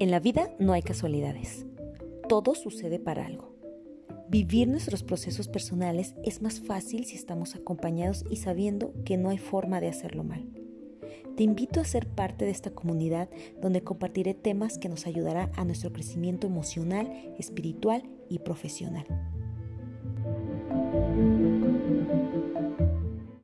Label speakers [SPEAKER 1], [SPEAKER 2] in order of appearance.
[SPEAKER 1] En la vida no hay casualidades. Todo sucede para algo. Vivir nuestros procesos personales es más fácil si estamos acompañados y sabiendo que no hay forma de hacerlo mal. Te invito a ser parte de esta comunidad donde compartiré temas que nos ayudarán a nuestro crecimiento emocional, espiritual y profesional.